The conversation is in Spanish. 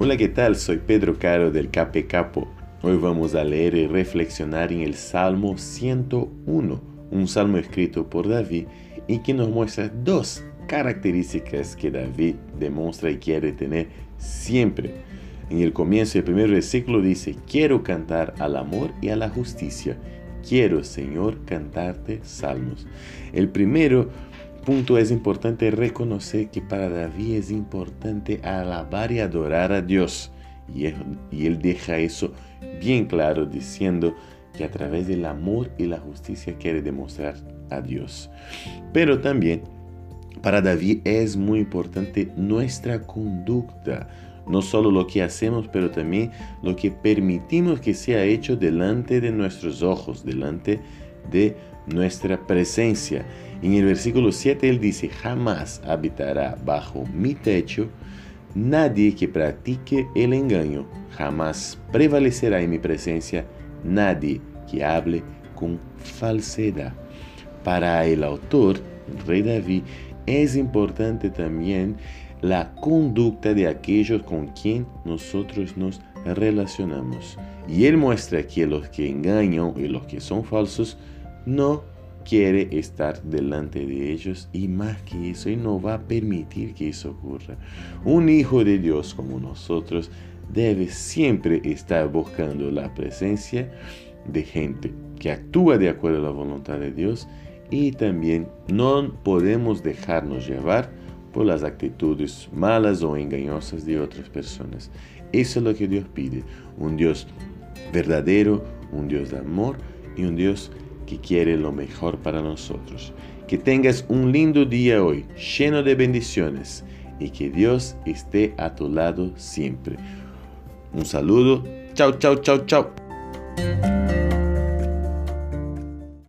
Hola, ¿qué tal? Soy Pedro Caro del Cape Capo. Hoy vamos a leer y reflexionar en el Salmo 101, un salmo escrito por David y que nos muestra dos características que David demuestra y quiere tener siempre. En el comienzo del primer versículo dice, quiero cantar al amor y a la justicia. Quiero, Señor, cantarte salmos. El primero punto es importante reconocer que para David es importante alabar y adorar a Dios. Y él, deja eso bien claro diciendo que a través del amor y la justicia quiere demostrar a Dios. Pero también para David es muy importante nuestra conducta. No solo lo que hacemos, pero también lo que permitimos que sea hecho delante de nuestros ojos, delante de nuestra presencia. En el versículo 7 él dice, jamás habitará bajo mi techo nadie que practique el engaño, jamás prevalecerá en mi presencia nadie que hable con falsedad. Para el autor, el rey David, es importante también la conducta de aquellos con quien nosotros nos relacionamos. Y él muestra que los que engañan y los que son falsos no quiere estar delante de ellos y más que eso, y no va a permitir que eso ocurra. Un hijo de Dios como nosotros debe siempre estar buscando la presencia de gente que actúa de acuerdo a la voluntad de Dios y también no podemos dejarnos llevar por las actitudes malas o engañosas de otras personas. Eso es lo que Dios pide, un Dios verdadero, un Dios de amor y un Dios que quiere lo mejor para nosotros. Que tengas un lindo día hoy, lleno de bendiciones, y que Dios esté a tu lado siempre. Un saludo. Chao, chao, chao, chao.